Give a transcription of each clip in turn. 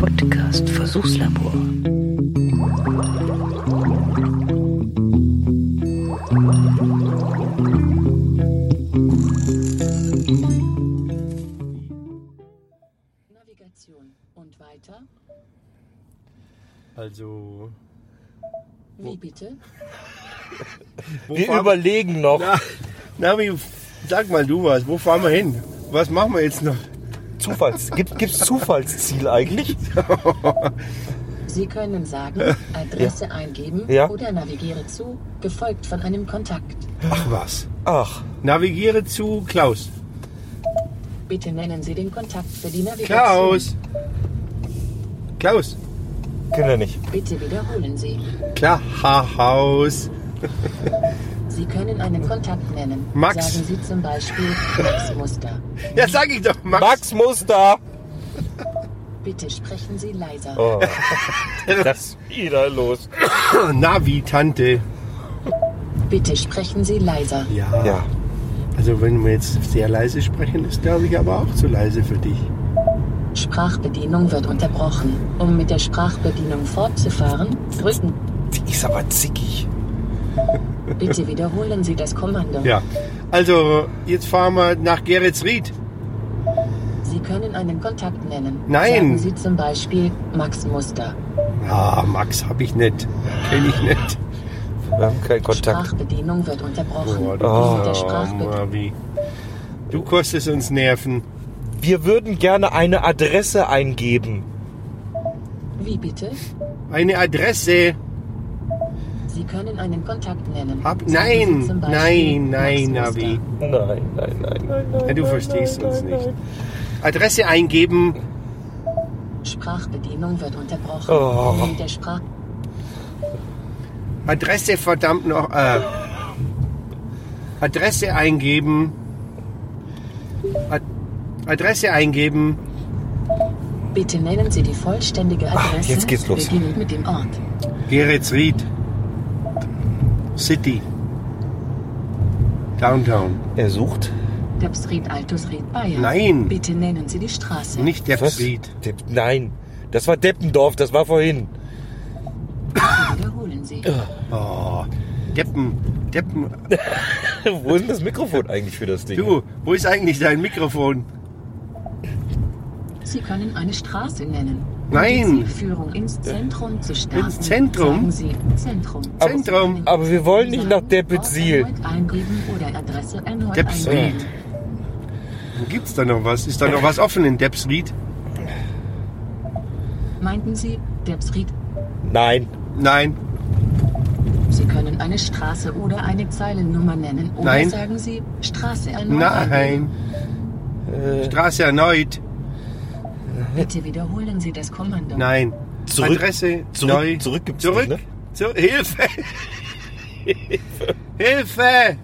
Podcast Versuchslabor. Navigation. Und weiter? Also. Wie bitte? Wir überlegen noch. Na, Navi, sag mal du was. Wo fahren wir hin? Was machen wir jetzt noch? Zufalls. Gibt es Zufallsziel eigentlich? Sie können sagen, Adresse eingeben Ja. oder navigiere zu, gefolgt von einem Kontakt. Ach was. Ach, Navigiere zu Klaus. Bitte nennen Sie den Kontakt für die Navigation. Klaus. Klaus. kennt er nicht. Bitte wiederholen Sie. Klar. Haus. Sie können einen Kontakt nennen. Max. Sagen Sie zum Beispiel Max Muster. Ja, sag ich doch. Max. Max Muster. Bitte sprechen Sie leiser. Oh, das ist wieder los. Navi, Tante. Bitte sprechen Sie leiser. Ja. Ja. Also wenn wir jetzt sehr leise sprechen, ist glaube ich aber auch zu leise für dich. Sprachbedienung wird unterbrochen. Um mit der Sprachbedienung fortzufahren, drücken. Die ist aber zickig. Bitte wiederholen Sie das Kommando. Ja. Also jetzt fahren wir nach Geretsried. Sie können einen Kontakt nennen. Nein. Sagen Sie zum Beispiel Max Muster. Ah, Max habe ich nicht. Kenne ich nicht. Wir haben keinen Kontakt. Sprachbedienung wird unterbrochen. Oh, der Oh. Du kostest uns Nerven. Wir würden gerne eine Adresse eingeben. Wie bitte? Eine Adresse. Sie können einen Kontakt nennen. Hab, nein, zum Beispiel nein, nein. Navi. Nein, nein, nein, nein, nein. Ja, du verstehst nein, uns nein, nicht. nein. Adresse eingeben. Sprachbedienung wird unterbrochen. Oh. Der Sprach Adresse verdammt noch. Äh, Adresse eingeben. Ad Adresse eingeben. Bitte nennen Sie die vollständige Ah, Adresse. jetzt geht's los. Beginnend mit dem Ort. Geretsried. City. Downtown. Er sucht. Debsried Altusried Bayern. Nein. Bitte nennen Sie die Straße. Nicht Was? Deppsried. Depp- Nein, das war Deppendorf, das war vorhin. Wiederholen Sie. Oh, Deppen. Deppen. Wo ist denn das Mikrofon eigentlich für das Ding? Du, wo ist eigentlich dein Mikrofon? Sie können eine Straße nennen. Nein. Zielführung ins Zentrum zu starten. Ins Zentrum? Sagen Sie Zentrum. Aber- Zentrum. aber wir wollen nicht nach erneut Deppsried. gibt's da noch was? Ist da noch was offen in Deppsried? Meinten Sie Debsried? Nein. Nein. Sie können eine Straße oder eine Zeilennummer nennen. Oder Nein. sagen Sie Straße erneut. Nein. Äh, Straße erneut. Bitte wiederholen Sie das Kommando. Nein. Zurück- Adresse zurück- neu. zurück gibt's Zurück. nicht, ne? Zu, Hilfe. Hilfe.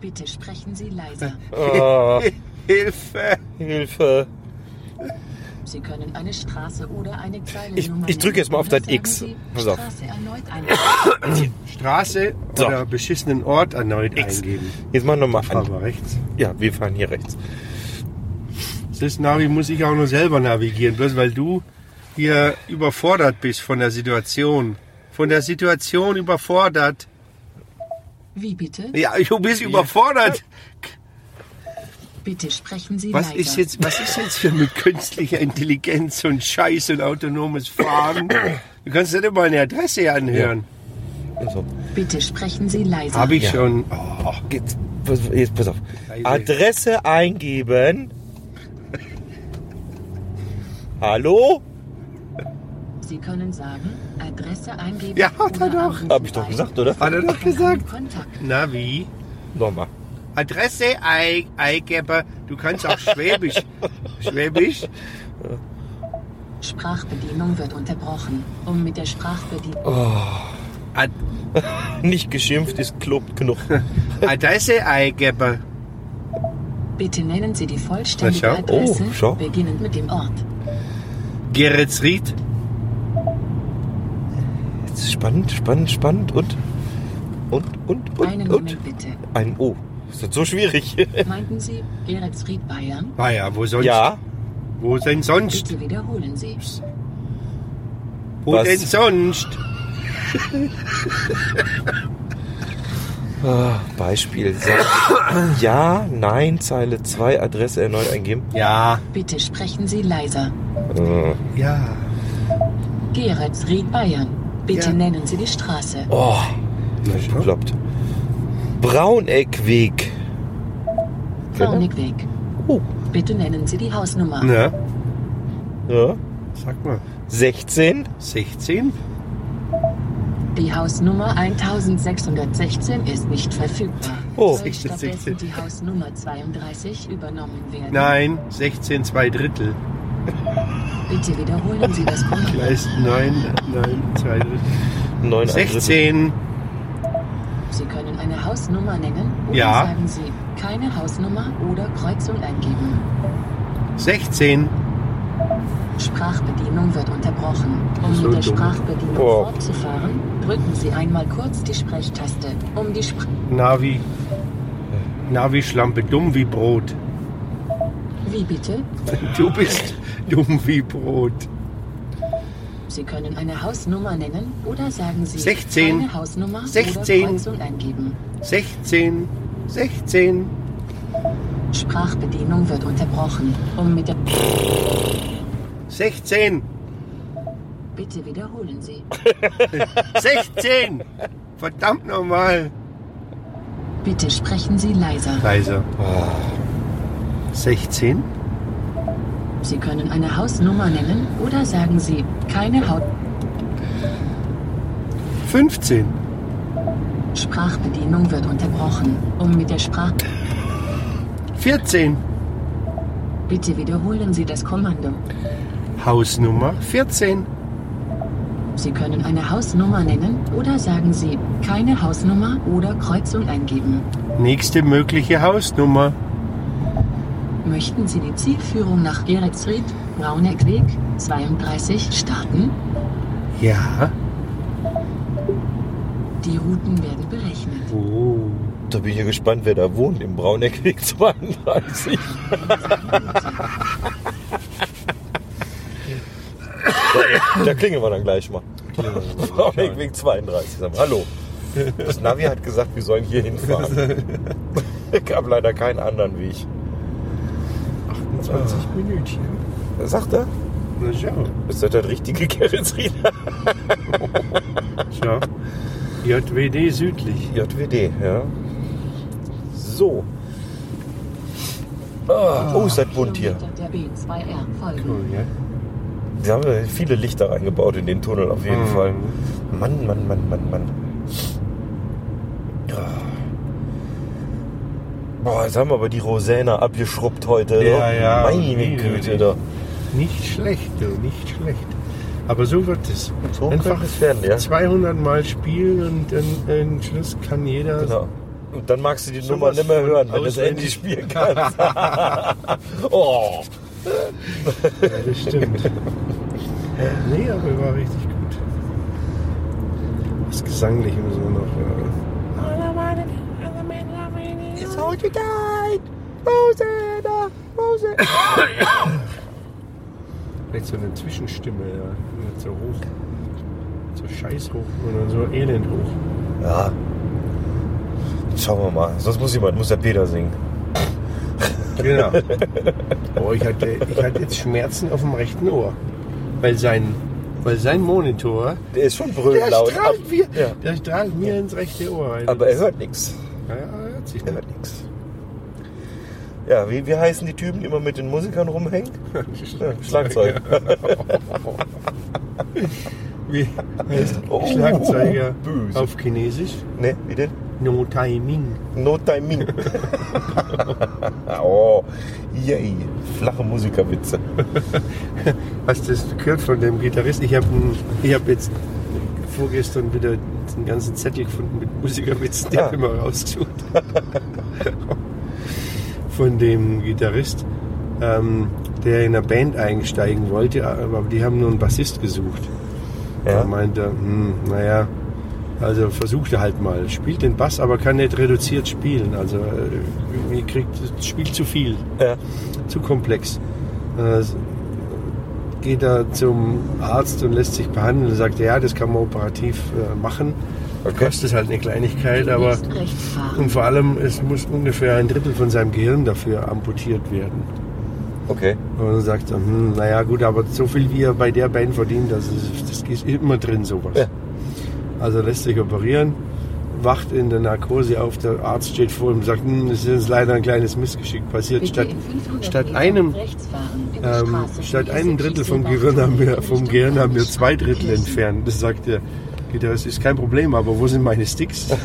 Bitte sprechen Sie leiser. oh, Hilfe. Hilfe. Sie können eine Straße oder eine Zeilennummer Ich- ich drücke jetzt mal auf das X. Pass auf. Straße erneut eingeben. Straße So. oder beschissenen Ort erneut X. eingeben. Jetzt machen wir mal Fahren wir rechts. Ja, wir fahren hier rechts. Das Navi muss ich auch nur selber navigieren, bloß weil du hier überfordert bist von der Situation. Von der Situation überfordert. Wie bitte? Ja, du bist überfordert. Bitte sprechen Sie Was leiser. ist jetzt, was ist jetzt hier mit künstlicher Intelligenz und Scheiß und autonomes Fahren? Du kannst nicht immer eine Adresse anhören. Also, Bitte sprechen Sie leiser. Habe ich Ja. schon. Oh, jetzt, pass, jetzt pass auf. Adresse eingeben. Hallo? Sie können sagen, Adresse eingeben. Ja, hat er doch. Hab ich doch gesagt, oder? hat er doch gesagt. Kontakt. Navi. Nochmal. Adresse ei- eingeben. Du kannst auch Schwäbisch. Schwäbisch. Sprachbedienung wird unterbrochen. Um mit der Sprachbedienung. Ad Nicht geschimpft ist Club genug. Adresse eingeben. Bitte nennen Sie die vollständige Na, schau. Adresse, Oh, schau. beginnend mit dem Ort. Geretsried. Jetzt ist spannend, spannend, spannend und und und und Einen und Moment bitte. ein O. Ist das so schwierig? Meinten Sie Geretsried Bayern? Ah ja, wo sonst? ja, Wo denn sonst? Bitte wiederholen Sie. Wo Was? denn sonst? Beispiel. Ja, nein, Zeile 2, Adresse erneut eingeben. Ja. Bitte sprechen Sie leiser. Äh, Ja. Geretsried Bayern. Bitte Ja. nennen Sie die Straße. Oh, bekloppt. Brauneckweg. Braunikweg. Oh. Bitte nennen Sie die Hausnummer. Na, Ja. sag mal. 16. 16? Die Hausnummer 1616 ist nicht verfügbar. Oh. Soll stattdessen die Hausnummer 32 übernommen werden? Nein, 16 zwei Drittel. Bitte wiederholen Sie das Kommando. Gleis 9, 9, zwei Drittel. 9 16. Sie können eine Hausnummer nennen oder Ja. sagen Sie keine Hausnummer oder Kreuzung eingeben. 16. Sprachbedienung wird unterbrochen. Um mit der. Sprachbedienung Oh. fortzufahren, drücken Sie einmal kurz die Sprechtaste. Um die Spr Navi. Navi-Schlampe, dumm wie Brot. Wie bitte? Du bist dumm wie Brot. Sie können eine Hausnummer nennen oder sagen Sie 16. keine Hausnummer 16. oder Kreuzung eingeben. 16. 16. Sprachbedienung wird unterbrochen. Um mit der 16. Bitte wiederholen Sie. 16. Verdammt nochmal. Bitte sprechen Sie leiser. Leiser. 16. Sie können eine Hausnummer nennen oder sagen Sie keine Haut. 15. Sprachbedienung wird unterbrochen. Um mit der Sprach. 14. Bitte wiederholen Sie das Kommando. Hausnummer 14. Sie können eine Hausnummer nennen oder sagen Sie keine Hausnummer oder Kreuzung eingeben. Nächste mögliche Hausnummer. Möchten Sie die Zielführung nach Geretsried, Brauneckweg 32 starten? Ja. Die Routen werden berechnet. Oh. Da bin ich ja gespannt, wer da wohnt im Brauneckweg 32. da, klingeln wir dann gleich mal. Brauneckweg 32. Sag mal, Hallo. Das Navi hat gesagt, wir sollen hier hinfahren. Es gab leider keinen anderen Weg. 28 Minütchen. Sagt er? Na schau. Ist das das richtige Geretsrieder? Schau. JWD südlich. JWD, ja. So. Ah, oh, ist das bunt hier. Der B2R folgen. Cool, ja? Sie haben viele Lichter eingebaut in den Tunnel auf jeden Mhm. Fall. Mann, Mann, Mann, Mann, Mann. Ja. Boah, jetzt haben wir aber die Rosäne abgeschrubbt heute. Ja, ne? ja. Meine Güte, da. Nicht schlecht, du, nicht schlecht. Aber so wird es. So Einfach es werden, ja. 200 Mal spielen und dann am Schluss kann jeder. Genau. Und dann magst du die Nummer nicht mehr hören, wenn du das. Handy spielen kannst. oh. Ja, das stimmt. Nee, aber war richtig gut. Das Gesangliche müssen wir noch. Äh, It's all you died. Rosanna, Rosanna. vielleicht so eine Zwischenstimme, ja. Nicht so hoch. So scheiß hoch, sondern so elend hoch. Ja. Schauen wir mal. Sonst muss jemand, muss der Peter singen. Genau. oh, ich hatte, ich hatte jetzt Schmerzen auf dem rechten Ohr. Weil sein, weil sein Monitor. Der ist schon Der brülllaut. strahlt, mir, Ja. der strahlt mir ins rechte Ohr. rein. Aber er hört nichts. Ja, er hört sich Er hört nichts. Ja, wie, wie heißen die Typen, die immer mit den Musikern rumhängen? Ja, Schlagzeug. Wie heißt Oh, Schlagzeuger böse. auf Chinesisch? Ne, wie denn? No Timing. No Timing. oh, yay. Flache Musikerwitze. Hast du das gehört von dem Gitarrist? Ich habe hab jetzt vorgestern wieder einen ganzen Zettel gefunden mit Musikerwitzen, die Ah. mal rausgesucht. von dem Gitarrist, ähm, der in eine Band einsteigen wollte, aber die haben nur einen Bassist gesucht. Ja. Er meinte, hm, naja, also versucht er halt mal. Spielt den Bass, aber kann nicht reduziert spielen. Also äh, irgendwie kriegt, spielt zu viel, Ja. zu komplex. Äh, geht er zum Arzt und lässt sich behandeln und sagt, ja, das kann man operativ äh, machen. Okay. Kostet halt eine Kleinigkeit, aber und vor allem, es muss ungefähr ein Drittel von seinem Gehirn dafür amputiert werden. Okay. Und dann sagt er, hm, naja gut, aber so viel wie er bei der Band verdient, das ist, das ist immer drin sowas. Ja. Also lässt sich operieren, wacht in der Narkose auf, der Arzt steht vor ihm und sagt, hm, es ist leider ein kleines Missgeschick passiert. Statt, in 500 statt einem ähm, statt einem Drittel vom Gehirn haben wir, vom Gehirn haben wir zwei Drittel entfernt. Das sagt er. Geht er, Das ist kein Problem, aber wo sind meine Sticks?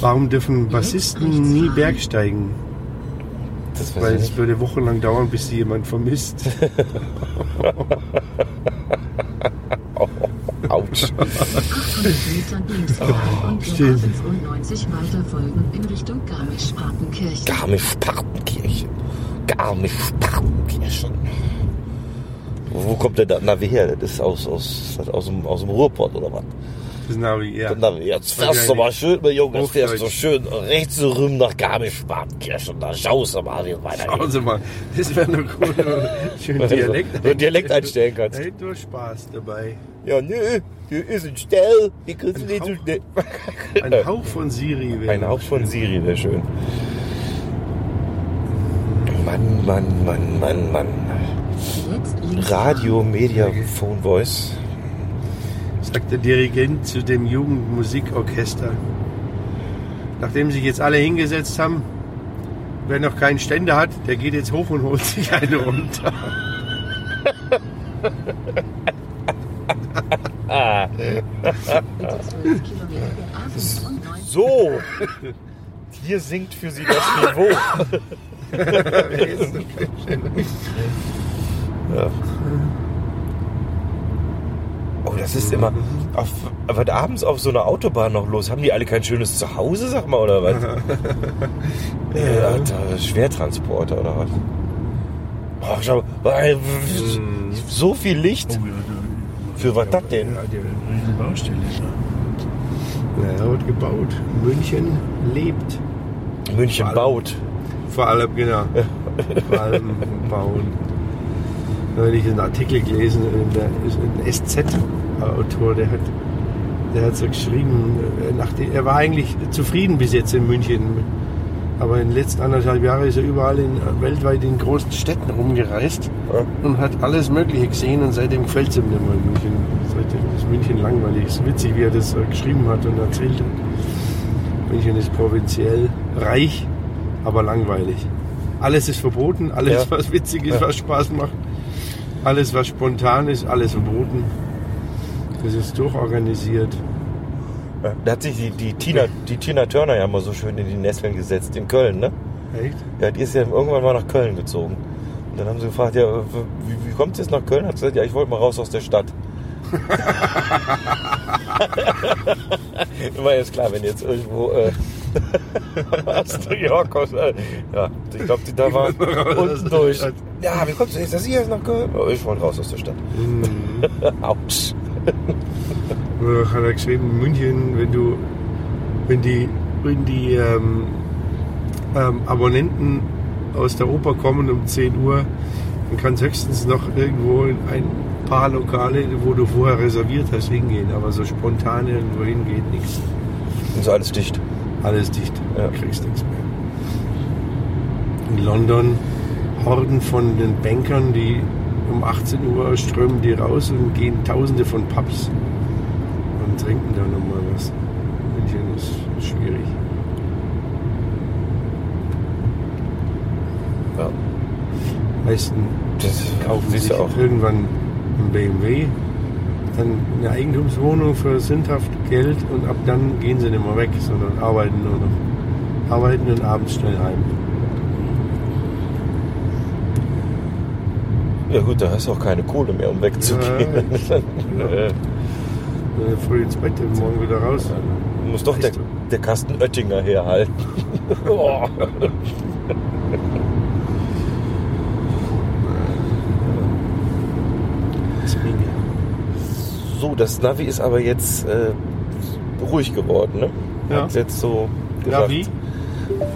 Warum dürfen Bassisten nie bergsteigen? Das Weil es würde wochenlang dauern, bis sie jemand vermisst. Autsch. 800 Metern links fahren und der stimmt. A95 weiter folgen in Richtung Garmisch-Partenkirchen. Garmisch-Partenkirchen. Wo kommt der Navi her? Das ist aus, aus, aus, dem, aus dem Ruhrpott oder was? Das Navi, ja. Navi. Jetzt fährst du mal schön, mein Junge, jetzt fährst du schön rechts rüber nach Garmisch-Partenkirchen. Da schaust du mal, wie es weitergeht. Schauen Sie mal, das wäre noch cool, wenn man schön Dialekt, Wenn du Dialekt einstellen kannst. Da hätte nur Spaß dabei. Ja, nö, hier ist ein Stell. Hier kriegst du nicht so Hauch. schnell. Ein Hauch von Siri wäre. Ein Hauch von Siri, wäre schön. Mann, Mann, Mann, Mann, Mann. Radio, Media, Phone Voice. Sagt der Dirigent zu dem Jugendmusikorchester. Nachdem sich jetzt alle hingesetzt haben, wer noch keinen Ständer hat, der geht jetzt hoch und holt sich eine runter. bitte 12 Kilometer der A95. So, hier sinkt für Sie das Niveau. ja. Oh, das ist immer. Auf, was abends auf so einer Autobahn noch los? Haben die alle kein schönes Zuhause, sag mal, oder was? ja, Alter, Schwertransporter oder was? Oh, schau, weil, so viel Licht. Für was das denn? Ja, die Baustelle. Ja, er wird gebaut. München lebt. München Vor allem- baut. Vor allem, genau. Vor allem bauen. Neulich einen Artikel gelesen, äh, der ist ein SZ-Autor, der hat, der hat so geschrieben, äh, nachdem, er war eigentlich zufrieden bis jetzt in München. Aber in den letzten anderthalb Jahren ist er überall in, weltweit in großen Städten rumgereist Ja. und hat alles Mögliche gesehen und seitdem gefällt es ihm nicht mehr in München. Seitdem ist München langweilig. Es ist witzig, wie er das äh, geschrieben hat und erzählt hat. München ist provinziell, reich, aber langweilig. Alles ist verboten, alles, Ja. was witzig ist, Ja. was Spaß macht. Alles, was spontan ist, alles verboten. Das ist durchorganisiert. Da hat sich die, die, Tina, die Tina Turner ja mal so schön in die Nesseln gesetzt in Köln, ne? Echt? Ja, die ist ja irgendwann mal nach Köln gezogen. Und dann haben sie gefragt, ja, wie, wie kommt es jetzt nach Köln? Hat sie gesagt, ja, ich wollte mal raus aus der Stadt. War jetzt klar, wenn jetzt irgendwo äh, aus New York aus, äh, ja, ich glaube, die da war wollen mal raus aus unten durch. Ja, wie kommst du jetzt, dass ich jetzt nach Köln? Oh, ich wollte raus aus der Stadt. Mhm. Autsch. Oder hat er geschrieben, München, wenn du, wenn die, wenn die ähm, ähm, Abonnenten aus der Oper kommen um 10 Uhr, dann kann es höchstens noch irgendwo in ein paar Lokale, wo du vorher reserviert hast, hingehen. Aber so spontan irgendwo hin geht nichts. Und so alles dicht. Alles dicht. Ja. Du kriegst nichts mehr. In London Horden von den Bankern, die um 18 Uhr strömen die raus und gehen tausende von Pubs und trinken da nochmal was. München ist schwierig. Ja. Meisten Das kaufen sich auch. irgendwann ein BMW, dann eine Eigentumswohnung für sündhaft Geld und ab dann gehen sie nicht mehr weg, sondern arbeiten nur noch. Arbeiten und abends schnell heim. Ja gut, da hast du auch keine Kohle mehr, um wegzugehen. Ja. Äh, früh ins Bett und morgen wieder raus. muss doch der, der Carsten Oettinger herhalten. Oh. So, das Navi ist aber jetzt äh, ruhig geworden, ne? Ja. Jetzt so gesagt. Navi?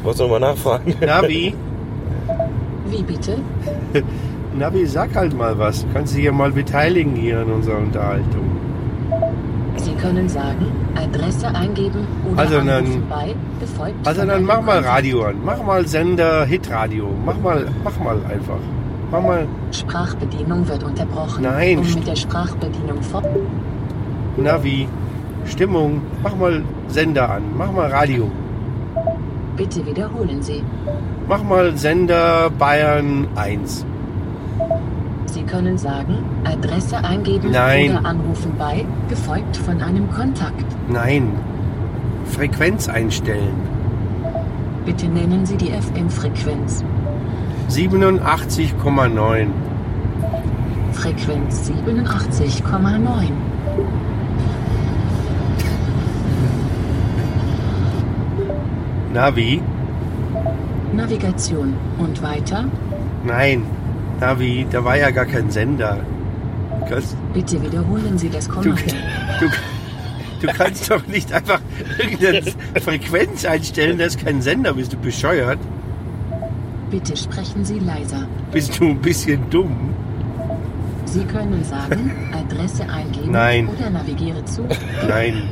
Wolltest du nochmal nachfragen? Navi? Wie bitte? Navi, sag halt mal was. Du kannst dich ja mal beteiligen hier an unserer Unterhaltung. Sie können sagen, Adresse eingeben oder Also dann- anrufen bei, Also dann mach mal. Radio an. Mach mal Sender Hitradio. Mach mal, mach mal einfach. Mach mal Sprachbedienung wird unterbrochen. Nein, Um mit der Sprachbedienung fort. Navi. Stimmung. Mach mal Sender an. Mach mal Radio. Bitte wiederholen Sie. Mach mal Sender Bayern 1. Können sagen, Adresse eingeben Nein. oder anrufen bei, gefolgt von einem Kontakt. Nein. Frequenz einstellen. Bitte nennen Sie die FM-Frequenz. 87,9. Frequenz 87,9. Navi. Navigation. Und weiter? Nein. Navi, da war ja gar kein Sender. Du kannst, Bitte wiederholen Sie das du, Kommando. du, du kannst doch nicht einfach irgendeine Frequenz einstellen, das ist kein Sender. Bist du bescheuert? Bitte sprechen Sie leiser. Bist du ein bisschen dumm? Sie können sagen, Adresse eingeben Nein. oder navigiere zu. Nein.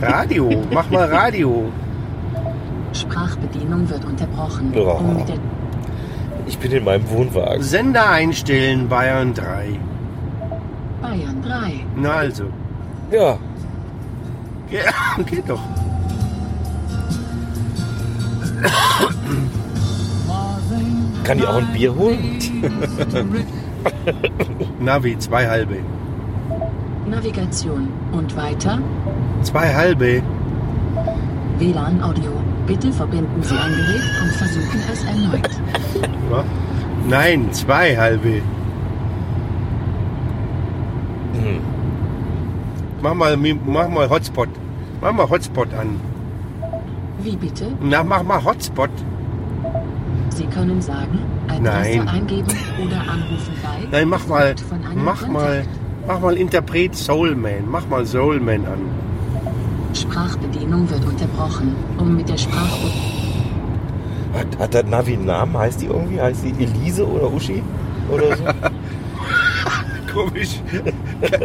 Radio. Mach mal Radio. Sprachbedienung wird unterbrochen. Ja. Um Ich bin in meinem Wohnwagen. Sender einstellen, Bayern 3. Bayern 3. Na also. Ja. Ja, geht doch. Kann die auch ein Bier holen? Navi, zwei halbe. Navigation. Und weiter? Zwei halbe. WLAN Audio. Bitte verbinden Sie ein Gerät und versuchen es erneut. Ja? Nein, zwei halbe. Hm. Mach mal, mach mal Hotspot. Mach mal Hotspot an. Wie bitte? Na, mach mal Hotspot. Sie können sagen, Adresse Nein. eingeben oder anrufen bei. Nein, mach mal, mach mal, Kontakt. mach mal Interpret Soulman. Mach mal Soulman an. Sprachbedienung wird unterbrochen. Um mit der Sprach... Hat, hat der Navi einen Namen? Heißt die irgendwie? Heißt die Elise oder Uschi? Oder so? Komisch.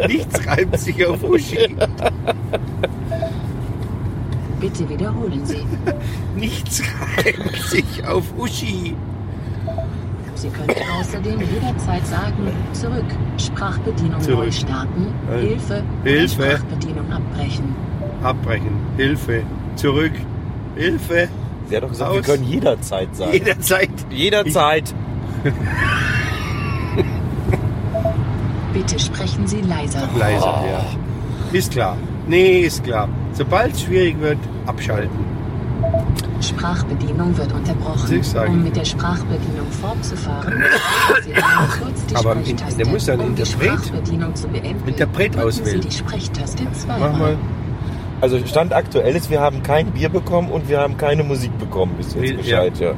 Nichts reimt sich auf Uschi. Bitte wiederholen Sie. Nichts reimt sich auf Uschi. Sie können außerdem jederzeit sagen, zurück, Sprachbedienung neu Zurück. starten, Äh, Hilfe, Hilfe. Sprachbedienung abbrechen. Abbrechen. Hilfe. Zurück. Hilfe. Sie hat doch gesagt, wir Aus. können jederzeit sagen. Jederzeit. jederzeit. Bitte sprechen Sie leiser. Leiser, ja. Ist klar. Nee, ist klar. Sobald es schwierig wird, abschalten. Sprachbedienung wird unterbrochen. Ich sage. Um mit der Sprachbedienung fortzufahren, drücken Sie einmal kurz die Aber Sprechtaste. der muss ja einen um die Interpret- Sprachbedienung zu beenden, Interpret auswählen. Sie die Sprechtaste zweimal. Mach mal. Also Stand aktuell ist, wir haben kein Bier bekommen und wir haben keine Musik bekommen bis jetzt Ja. Bescheid, ja.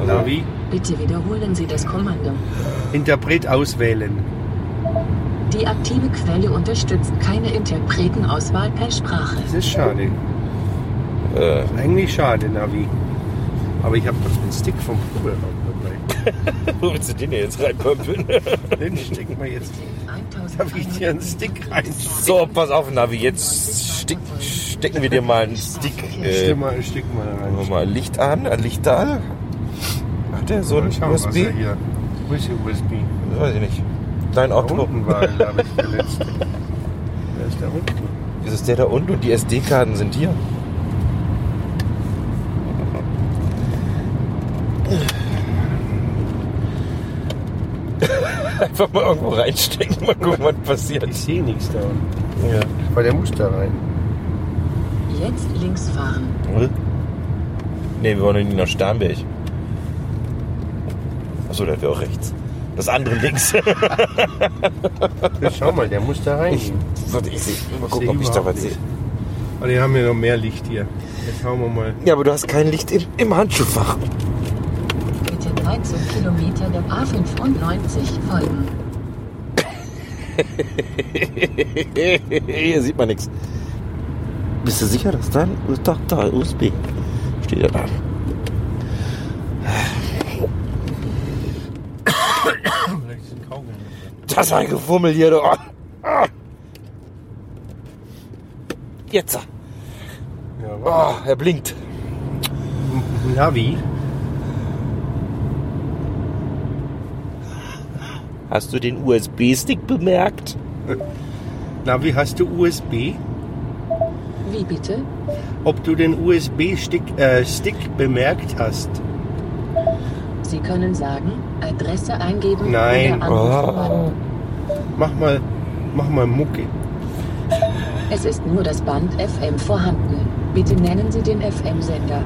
Also, Navi. Bitte wiederholen Sie das Kommando. Interpret auswählen. Die aktive Quelle unterstützt keine Interpretenauswahl per Sprache. Das ist schade. äh, Eigentlich schade, Navi. Aber ich habe doch den Stick vom Proberaum dabei. wo willst du den denn jetzt reinpömpeln? Den stecken wir jetzt. 1100 Darf ich dir einen Stick rein? so, pass auf, Navi, jetzt steck, stecken wir dir mal einen Stick. Äh, Steck mal, steck mal rein. mal Licht an, ein Licht da. Hat der so ein USB? er hier. Wo ist der USB? Weiß ich nicht. Dein Da Auto. unten war, glaube ich, der letzte. Wer ist da unten? Das ist der da unten und die SD-Karten sind hier. Einfach mal irgendwo reinstecken, mal gucken, was passiert. Ich sehe nichts da unten. Ja. Aber der muss da rein. Jetzt links fahren. Ne, wir wollen nicht nach Starnberg. Achso, der wäre auch rechts. Das andere links. Schau mal, der muss da rein. Ich, warte, ich seh, mal Ich gucken, ob ich da was sehe. Aber die haben ja noch mehr Licht hier. Jetzt schauen wir mal. Ja, aber du hast kein Licht im, im Handschuhfach. Bitte 13 Kilometer der A95 folgen. Hier sieht man nichts. Bist du sicher, dass da, doch, da, USB steht ja da. Vielleicht ist ein Kaugummi. Das ist ein Gefummel hier, du. Jetzt. Oh, er blinkt. Navi. Hast du den USB-Stick bemerkt? Navi, hast du USB? Wie bitte? Ob du den USB-Stick äh, Stick bemerkt hast? Sie können sagen, Adresse eingeben Nein. Oh. Mach mal, mach mal Mucke. Es ist nur das Band FM vorhanden. Bitte nennen Sie den FM-Sender.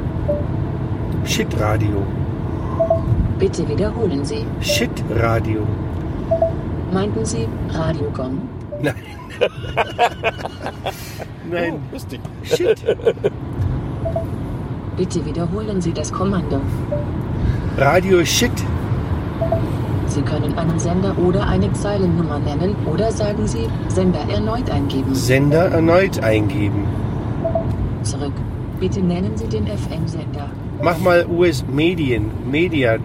Shit Radio. Bitte wiederholen Sie. Shit Radio. Meinten Sie Radio Gong? Nein. Nein. Oh, lustig. Shit. Bitte wiederholen Sie das Kommando. Radio Shit. Sie können einen Sender oder eine Zeilennummer nennen oder sagen Sie Sender erneut eingeben. Sender erneut eingeben. Zurück. Bitte nennen Sie den FM-Sender. Mach mal US Medien. Media.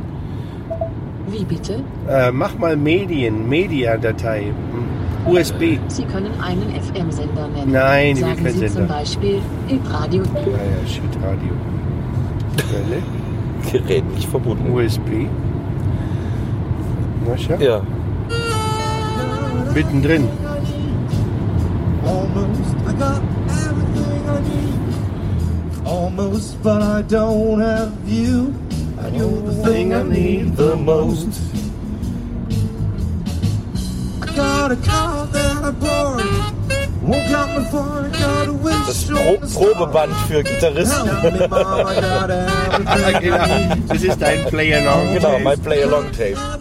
Wie bitte? Äh, mach mal Medien. Media-Datei. USB. Sie können einen FM-Sender nennen. Nein, ich will Sagen keinen Sie Sender. zum Beispiel Hitradio. Ja, ja, Shit Radio. Quelle. Gerät nicht verbunden. USB. Na schau. Ja. Mittendrin. Almost, I got everything I need. Almost, but I don't have you. And you're the thing I need the most. I got a car that I bought. Won't got me far, I got a wish Das on Pro the star. Probeband für Gitarristen. Help me, Mom, I got everything I genau. need. Das ist ein Player Long. Genau, mein Play-Along-Tape. Everything